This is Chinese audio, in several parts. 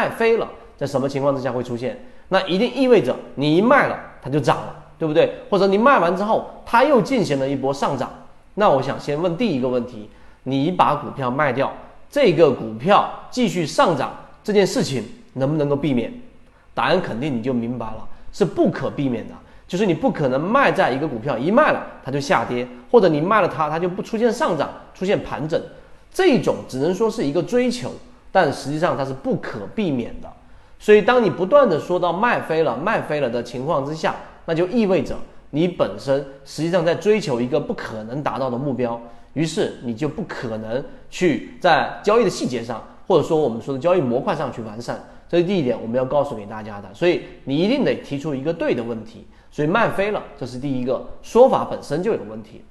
卖飞了，在什么情况之下会出现？那一定意味着你一卖了，它就涨了，对不对？或者你卖完之后，它又进行了一波上涨。那我想先问第一个问题：你把股票卖掉，这个股票继续上涨这件事情能不能够避免？答案肯定你就明白了，是不可避免的。就是你不可能卖在一个股票一卖了它就下跌，或者你卖了它它就不出现上涨，出现盘整，这种只能说是一个追求，但实际上它是不可避免的。所以当你不断的说到卖飞了卖飞了的情况之下，那就意味着你本身实际上在追求一个不可能达到的目标，于是你就不可能去在交易的细节上，或者说我们说的交易模块上去完善。这是第一点我们要告诉给大家的。所以你一定得提出一个对的问题。所以卖飞了，这是第一个说法本身就有问题。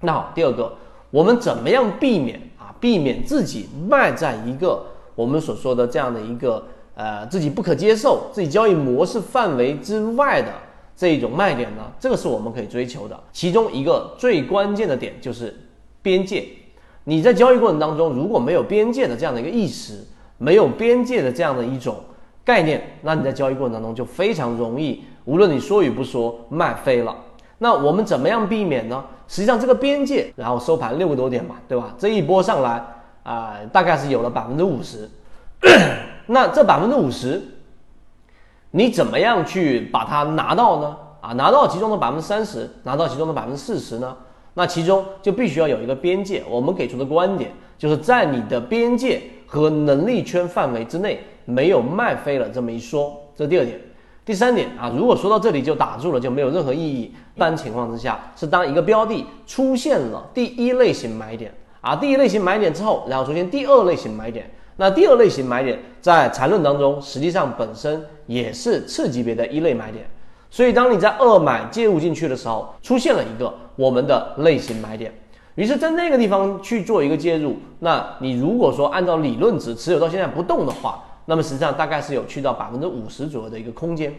那好，第二个，我们怎么样避免？避免自己卖在一个我们所说的这样的一个呃自己不可接受、自己交易模式范围之外的这一种卖点呢？这个是我们可以追求的。其中一个最关键的点就是边界。你在交易过程当中如果没有边界的这样的一个意识，没有边界的这样的一种概念，那你在交易过程当中就非常容易。无论你说与不说，卖飞了。那我们怎么样避免呢？实际上这个边界，然后收盘六个多点嘛，对吧？这一波上来啊，大概是有了百分之五十。那这百分之五十，你怎么样去把它拿到呢？啊，拿到其中的百分之三十，拿到其中的百分之四十呢？那其中就必须要有一个边界。我们给出的观点就是在你的边界和能力圈范围之内，没有卖飞了这么一说。这第二点。第三点啊，如果说到这里就打住了，就没有任何意义。一般情况之下，是当一个标的出现了第一类型买点啊，第一类型买点之后，然后出现第二类型买点，那第二类型买点在缠论当中，实际上本身也是次级别的一类买点。所以当你在二买介入进去的时候，出现了一个我们的类型买点，于是，在那个地方去做一个介入，那你如果说按照理论值持有到现在不动的话。那么实际上大概是有去到百分之五十左右的一个空间。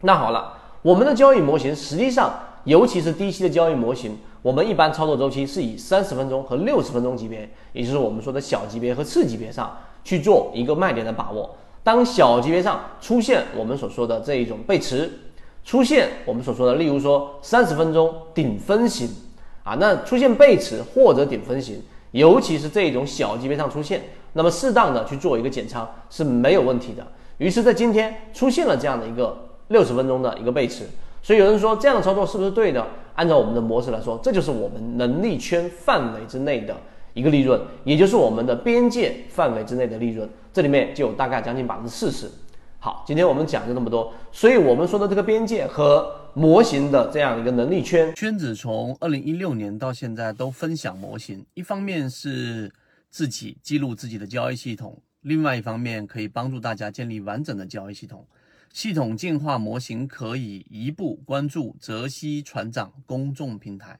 那好了，我们的交易模型实际上，尤其是低期的交易模型，我们一般操作周期是以三十分钟和六十分钟级别，也就是我们说的小级别和次级别上去做一个卖点的把握。当小级别上出现我们所说的这一种背驰，出现我们所说的，例如说三十分钟顶分型啊，那出现背驰或者顶分型，尤其是这种小级别上出现。那么适当的去做一个减仓是没有问题的。于是，在今天出现了这样的一个六十分钟的一个背驰，所以有人说这样的操作是不是对的？按照我们的模式来说，这就是我们能力圈范围之内的一个利润，也就是我们的边界范围之内的利润，这里面就有大概将近百分之四十。好，今天我们讲就这么多，所以我们说的这个边界和模型的这样一个能力圈圈子，从二零一六年到现在都分享模型，一方面是。自己记录自己的交易系统，另外一方面可以帮助大家建立完整的交易系统。系统进化模型可以移步关注泽西船长公众平台。